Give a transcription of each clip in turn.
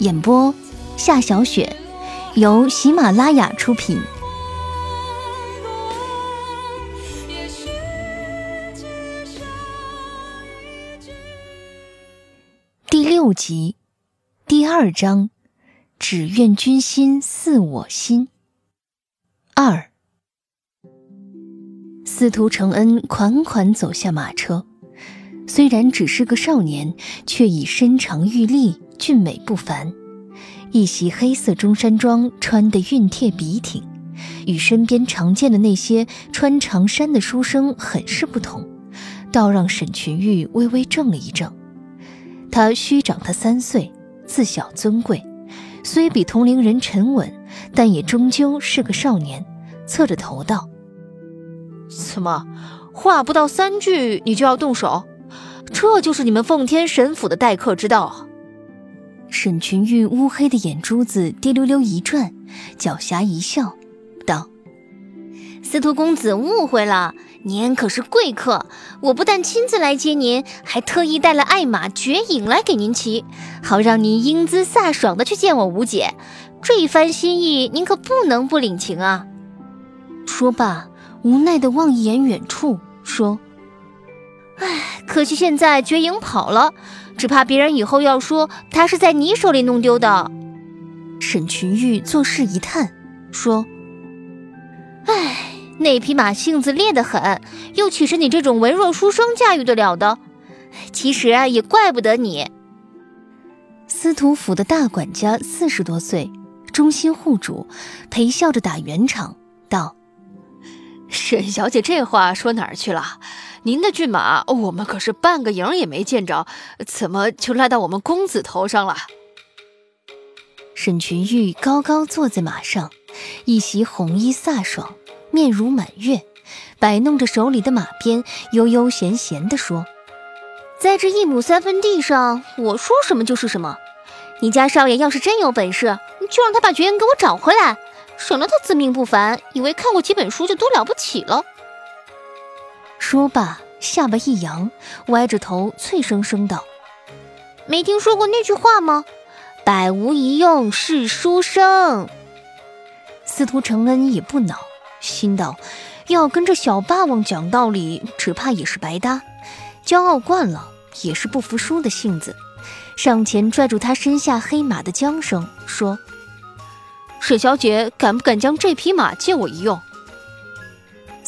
演播：夏小雪，由喜马拉雅出品。第六集，第二章，只愿君心似我心。二，司徒承恩款款走下马车，虽然只是个少年，却已身长玉立。俊美不凡，一袭黑色中山装穿得熨帖笔挺，与身边常见的那些穿长衫的书生很是不同，倒让沈群玉微微怔了一怔。他虚长他三岁，自小尊贵，虽比同龄人沉稳，但也终究是个少年。侧着头道：“怎么，话不到三句你就要动手？这就是你们奉天神府的待客之道。”沈群玉乌黑的眼珠子滴溜溜一转，狡黠一笑，道：“司徒公子误会了，您可是贵客，我不但亲自来接您，还特意带了爱马绝影来给您骑，好让您英姿飒爽的去见我吴姐。这一番心意，您可不能不领情啊！”说罢，无奈的望一眼远处，说：“唉，可惜现在绝影跑了。”只怕别人以后要说他是在你手里弄丢的。沈群玉做事一叹，说：“哎，那匹马性子烈得很，又岂是你这种文弱书生驾驭得了的？其实啊，也怪不得你。”司徒府的大管家四十多岁，忠心护主，陪笑着打圆场，道：“沈小姐这话说哪儿去了？”您的骏马，我们可是半个影也没见着，怎么就赖到我们公子头上了？沈群玉高高坐在马上，一袭红衣飒爽，面如满月，摆弄着手里的马鞭，悠悠闲闲地说：“在这一亩三分地上，我说什么就是什么。你家少爷要是真有本事，就让他把绝影给我找回来，省得他自命不凡，以为看过几本书就多了不起了。”说罢，下巴一扬，歪着头，脆生生道：“没听说过那句话吗？百无一用是书生。”司徒承恩也不恼，心道：要跟这小霸王讲道理，只怕也是白搭。骄傲惯了，也是不服输的性子，上前拽住他身下黑马的缰绳，说：“沈小姐，敢不敢将这匹马借我一用？”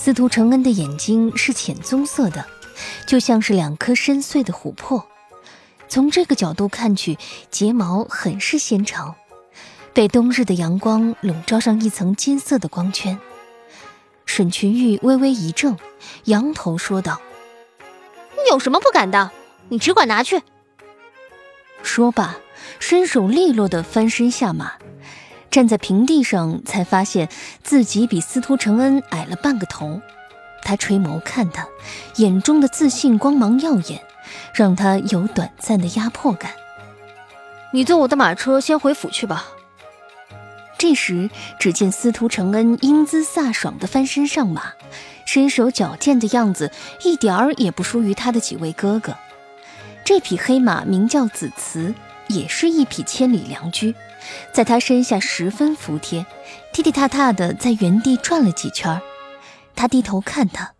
司徒承恩的眼睛是浅棕色的，就像是两颗深邃的琥珀。从这个角度看去，睫毛很是纤长，被冬日的阳光笼罩上一层金色的光圈。沈群玉微微一怔，扬头说道：“有什么不敢的？你只管拿去。”说罢，身手利落地翻身下马。站在平地上，才发现自己比司徒承恩矮了半个头。他垂眸看他，眼中的自信光芒耀眼，让他有短暂的压迫感。你坐我的马车先回府去吧。这时，只见司徒承恩英姿飒爽地翻身上马，身手矫健的样子一点儿也不输于他的几位哥哥。这匹黑马名叫紫慈，也是一匹千里良驹。在他身下十分服帖，踢踢踏踏的在原地转了几圈。他低头看他，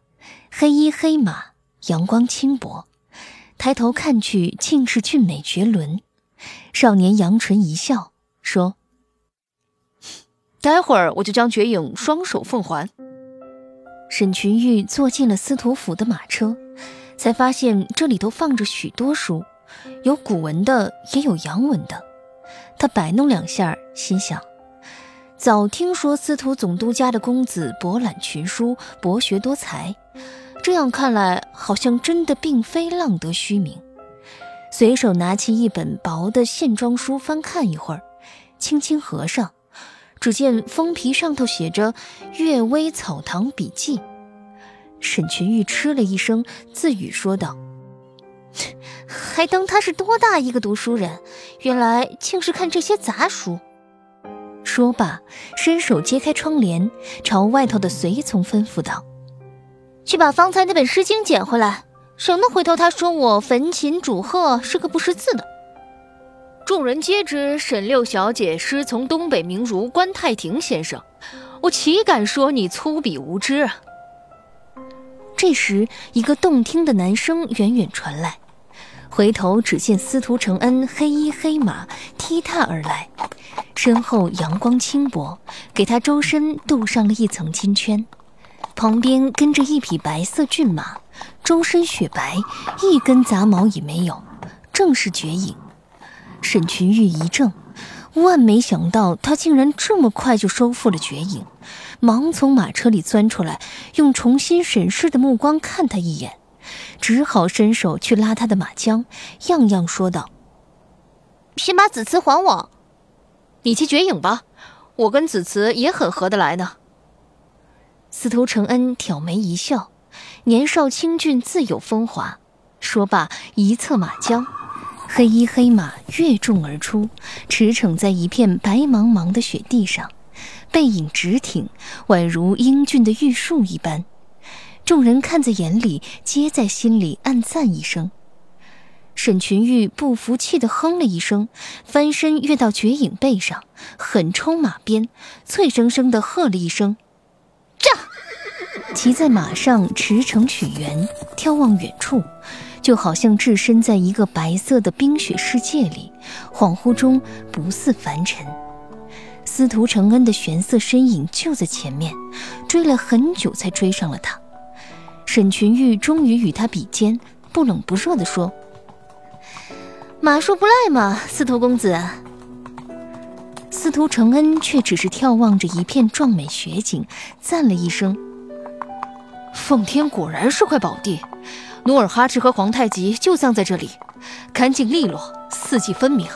黑衣黑马，阳光轻薄，抬头看去，竟是俊美绝伦。少年扬唇一笑，说：“待会儿我就将绝影双手奉还。”沈群玉坐进了司徒府的马车，才发现这里头放着许多书，有古文的，也有洋文的。他摆弄两下，心想：早听说司徒总督家的公子博览群书，博学多才，这样看来，好像真的并非浪得虚名。随手拿起一本薄的线装书，翻看一会儿，轻轻合上。只见封皮上头写着《阅微草堂笔记》，沈群玉嗤了一声，自语说道：“还当他是多大一个读书人，原来竟是看这些杂书。”说罢，伸手揭开窗帘，朝外头的随从吩咐道：“去把方才那本《诗经》捡回来，省得回头他说我焚琴煮鹤是个不识字的。”众人皆知沈六小姐师从东北名儒关太庭先生，我岂敢说你粗鄙无知啊！这时，一个动听的男声远远传来，回头只见司徒承恩黑衣黑马踢踏而来，身后阳光轻薄，给他周身镀上了一层金圈，旁边跟着一匹白色骏马，周身雪白，一根杂毛也没有，正是绝影。沈群玉一怔，万没想到他竟然这么快就收复了绝影，忙从马车里钻出来，用重新审视的目光看他一眼，只好伸手去拉他的马缰，样样说道：“先把子慈还我，你去绝影吧，我跟子慈也很合得来呢。”司徒承恩挑眉一笑，年少清俊自有风华，说罢一策马缰。黑衣黑马跃众而出，驰骋在一片白茫茫的雪地上，背影直挺，宛如英俊的玉树一般。众人看在眼里，皆在心里暗赞一声。沈群玉不服气地哼了一声，翻身跃到绝影背上，狠冲马鞭，脆生生地喝了一声：“驾！”骑在马上驰骋雪原，眺望远处。就好像置身在一个白色的冰雪世界里，恍惚中不似凡尘。司徒承恩的玄色身影就在前面，追了很久才追上了他。沈群玉终于与他比肩，不冷不热地说：“马术不赖嘛，司徒公子。”司徒承恩却只是眺望着一片壮美雪景，赞了一声：“奉天果然是块宝地。”努尔哈赤和皇太极就葬在这里，干净利落，四季分明。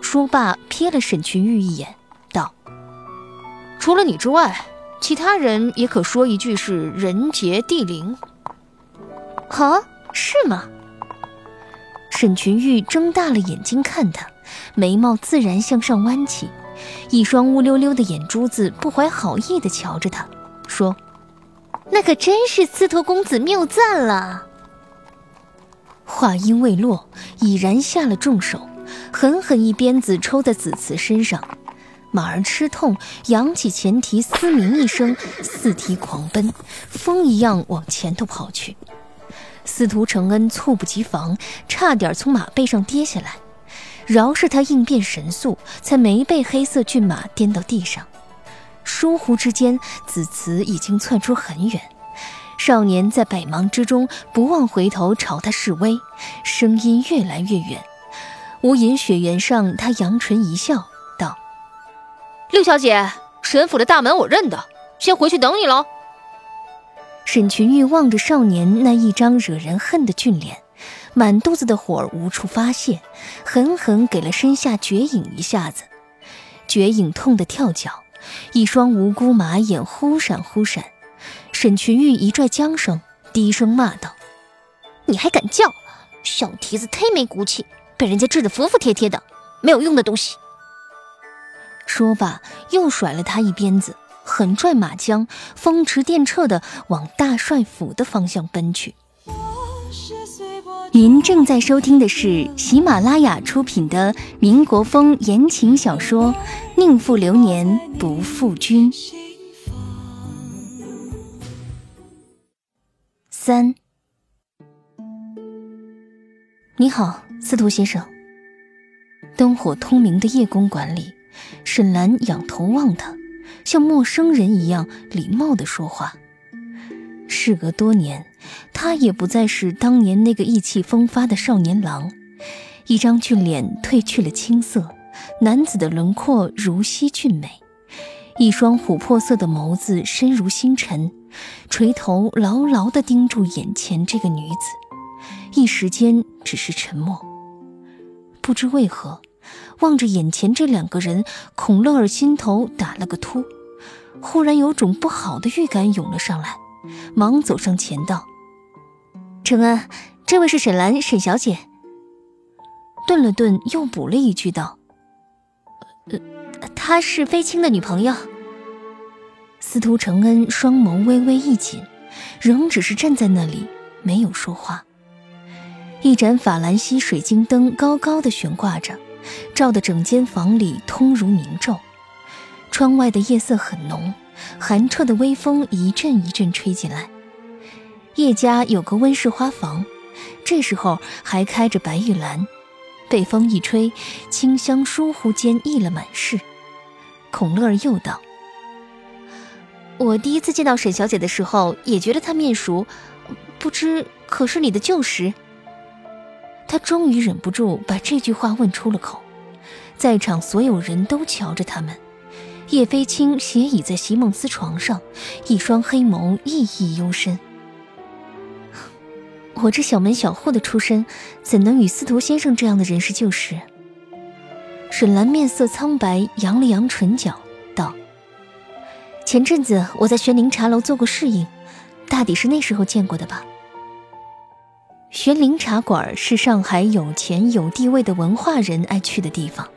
说罢，瞥了沈群玉一眼，道：“除了你之外，其他人也可说一句是人杰地灵。”啊，是吗？沈群玉睁大了眼睛看他，眉毛自然向上弯起，一双乌溜溜的眼珠子不怀好意地瞧着他，说。那可真是司徒公子谬赞了。话音未落，已然下了重手，狠狠一鞭子抽在子慈身上，马儿吃痛，扬起前蹄，嘶鸣一声，四蹄狂奔，风一样往前头跑去。司徒承恩猝不及防，差点从马背上跌下来，饶是他应变神速，才没被黑色骏马颠到地上。疏忽之间，子慈已经窜出很远。少年在百忙之中不忘回头朝他示威，声音越来越远。无垠雪原上，他扬唇一笑，：“六小姐，沈府的大门我认得，先回去等你喽。”沈群玉望着少年那一张惹人恨的俊脸，满肚子的火无处发泄，狠狠给了身下绝影一下子。绝影痛得跳脚。一双无辜马眼忽闪忽闪，沈群玉一拽缰绳，低声骂道：“你还敢叫？小蹄子忒没骨气，被人家治得服服帖帖的，没有用的东西！”说罢，又甩了他一鞭子，狠拽马缰，风驰电掣的往大帅府的方向奔去。您正在收听的是喜马拉雅出品的民国风言情小说《宁负流年不负君》三。你好，司徒先生。灯火通明的夜公馆里，沈兰仰头望他，像陌生人一样礼貌地说话。事隔多年，他也不再是当年那个意气风发的少年郎，一张俊脸褪去了青涩，男子的轮廓如昔俊美，一双琥珀色的眸子深如星辰，垂头牢牢地盯住眼前这个女子，一时间只是沉默。不知为何，望着眼前这两个人，孔乐儿心头打了个突，忽然有种不好的预感涌了上来。忙走上前道：“承恩，这位是沈兰，沈小姐。”顿了顿，又补了一句道：“呃，她是飞青的女朋友。”司徒承恩双眸微微一紧，仍只是站在那里，没有说话。一盏法兰西水晶灯高高的悬挂着，照得整间房里通如明昼。窗外的夜色很浓。寒彻的微风一阵一阵吹进来。叶家有个温室花房，这时候还开着白玉兰，被风一吹，清香疏忽间溢了满室。孔乐儿又道：“我第一次见到沈小姐的时候，也觉得她面熟，不知可是你的旧识？”他终于忍不住把这句话问出了口，在场所有人都瞧着他们。叶飞青斜倚在席梦思床上，一双黑眸熠熠幽深。我这小门小户的出身，怎能与司徒先生这样的人士旧识？沈兰面色苍白，扬了扬唇角，道：“前阵子我在玄灵茶楼做过侍应，大抵是那时候见过的吧。”玄灵茶馆是上海有钱有地位的文化人爱去的地方。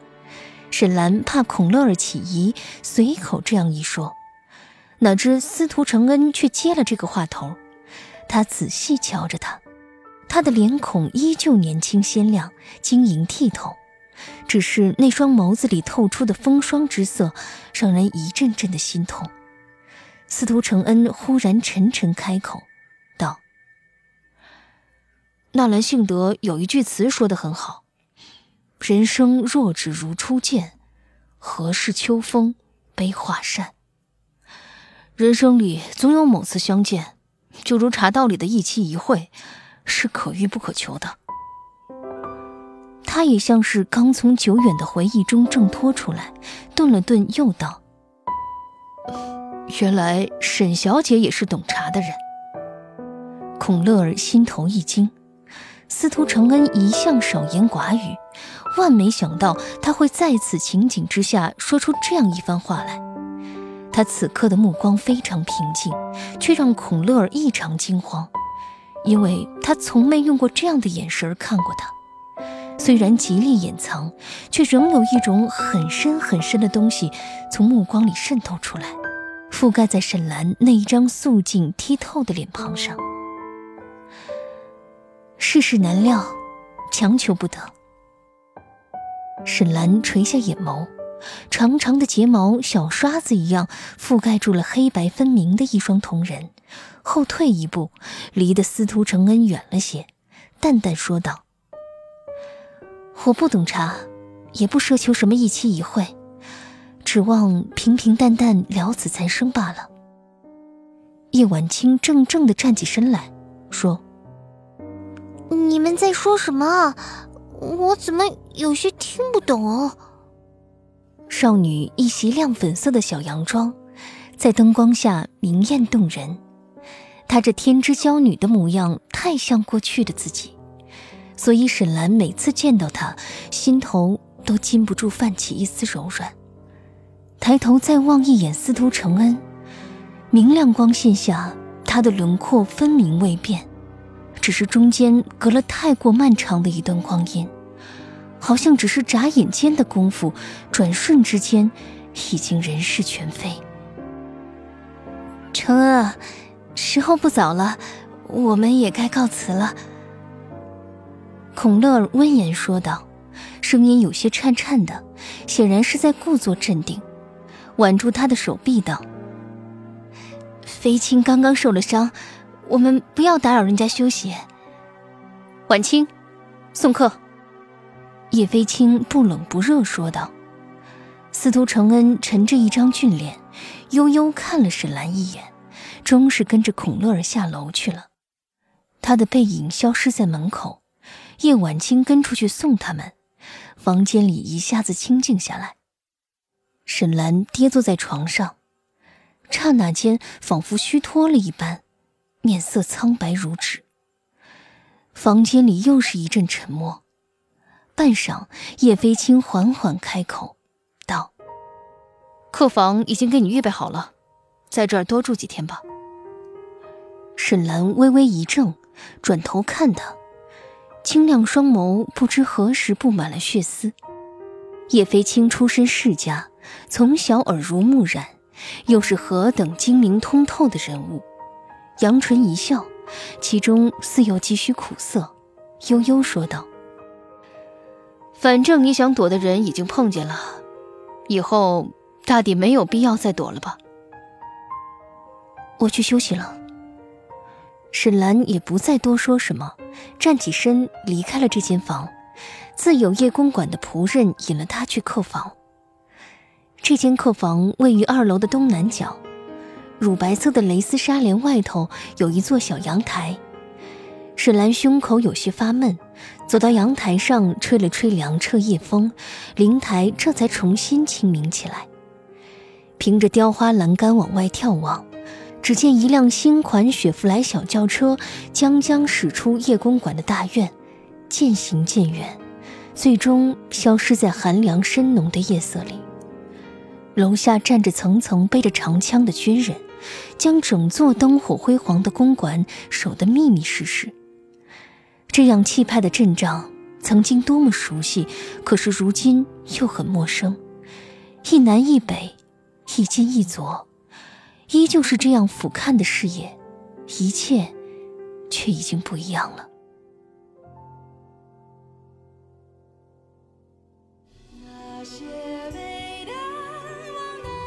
沈兰怕孔乐儿起疑，随口这样一说，哪知司徒承恩却接了这个话头。他仔细瞧着他，他的脸孔依旧年轻鲜亮、晶莹剔透，只是那双眸子里透出的风霜之色，让人一阵阵的心痛。司徒承恩忽然沉沉开口：“纳兰性德有一句词说得很好。”人生若只如初见，何事秋风悲画扇？人生里总有某次相见，就如茶道里的一期一会，是可遇不可求的。他也像是刚从久远的回忆中挣脱出来，顿了顿，又道：“原来沈小姐也是懂茶的人。”孔乐儿心头一惊，司徒承恩一向少言寡语。万没想到他会在此情景之下说出这样一番话来。他此刻的目光非常平静，却让孔乐儿异常惊慌，因为他从没用过这样的眼神看过他。虽然极力掩藏，却仍有一种很深很深的东西从目光里渗透出来，覆盖在沈兰那一张素净剔透的脸庞上。世事难料，强求不得。沈兰垂下眼眸，长长的睫毛小刷子一样覆盖住了黑白分明的一双瞳仁，后退一步，离得司徒承恩远了些，淡淡说道：“我不懂茶，也不奢求什么一期一会，指望平平淡淡了此残生罢了。”叶晚清怔怔地站起身来说：“们在说什么？”我怎么有些听不懂？少女一袭亮粉色的小洋装，在灯光下明艳动人。她这天之娇女的模样太像过去的自己，所以沈兰每次见到她，心头都禁不住泛起一丝柔软。抬头再望一眼司徒承恩，明亮光线下，他的轮廓分明未变。只是中间隔了太过漫长的一段光阴，好像只是眨眼间的功夫，转瞬之间，已经人事全非。承恩啊，时候不早了，我们也该告辞了。孔乐儿温言说道，声音有些颤颤的，显然是在故作镇定，挽住他的手臂道：“飞青刚刚受了伤。”我们不要打扰人家休息。晚清，送客。叶飞青不冷不热说道。司徒承恩沉着一张俊脸，悠悠看了沈兰一眼，终是跟着孔乐儿下楼去了。他的背影消失在门口，叶晚清跟出去送他们。房间里一下子清静下来。沈兰跌坐在床上，刹那间仿佛虚脱了一般，面色苍白如纸。房间里又是一阵沉默。半晌，叶飞青缓缓开口道：“客房已经给你预备好了，在这儿多住几天吧。”沈兰微微一怔，转头看他。清亮双眸不知何时布满了血丝。叶飞青出身世家，从小耳濡目染，又是何等精明通透的人物。扬唇一笑，其中似有几许苦涩，悠悠说道：“反正你想躲的人已经碰见了，以后大抵没有必要再躲了吧。”我去休息了。沈兰也不再多说什么。站起身，离开了这间房，自有叶公馆的仆人引了他去客房。这间客房位于二楼的东南角，乳白色的蕾丝纱帘外头有一座小阳台。沈兰胸口有些发闷，走到阳台上，吹了吹凉彻夜风，灵台这才重新清明起来。凭着雕花栏杆往外眺望。只见一辆新款雪佛兰小轿车将将驶出叶公馆的大院，渐行渐远，最终消失在寒凉深浓的夜色里。楼下站着层层背着长枪的军人，将整座灯火辉煌的公馆守得密密实实。这样气派的阵仗，曾经多么熟悉，可是如今又很陌生。一南一北，一金一左。依旧是这样俯瞰的视野，一切却已经不一样了。那些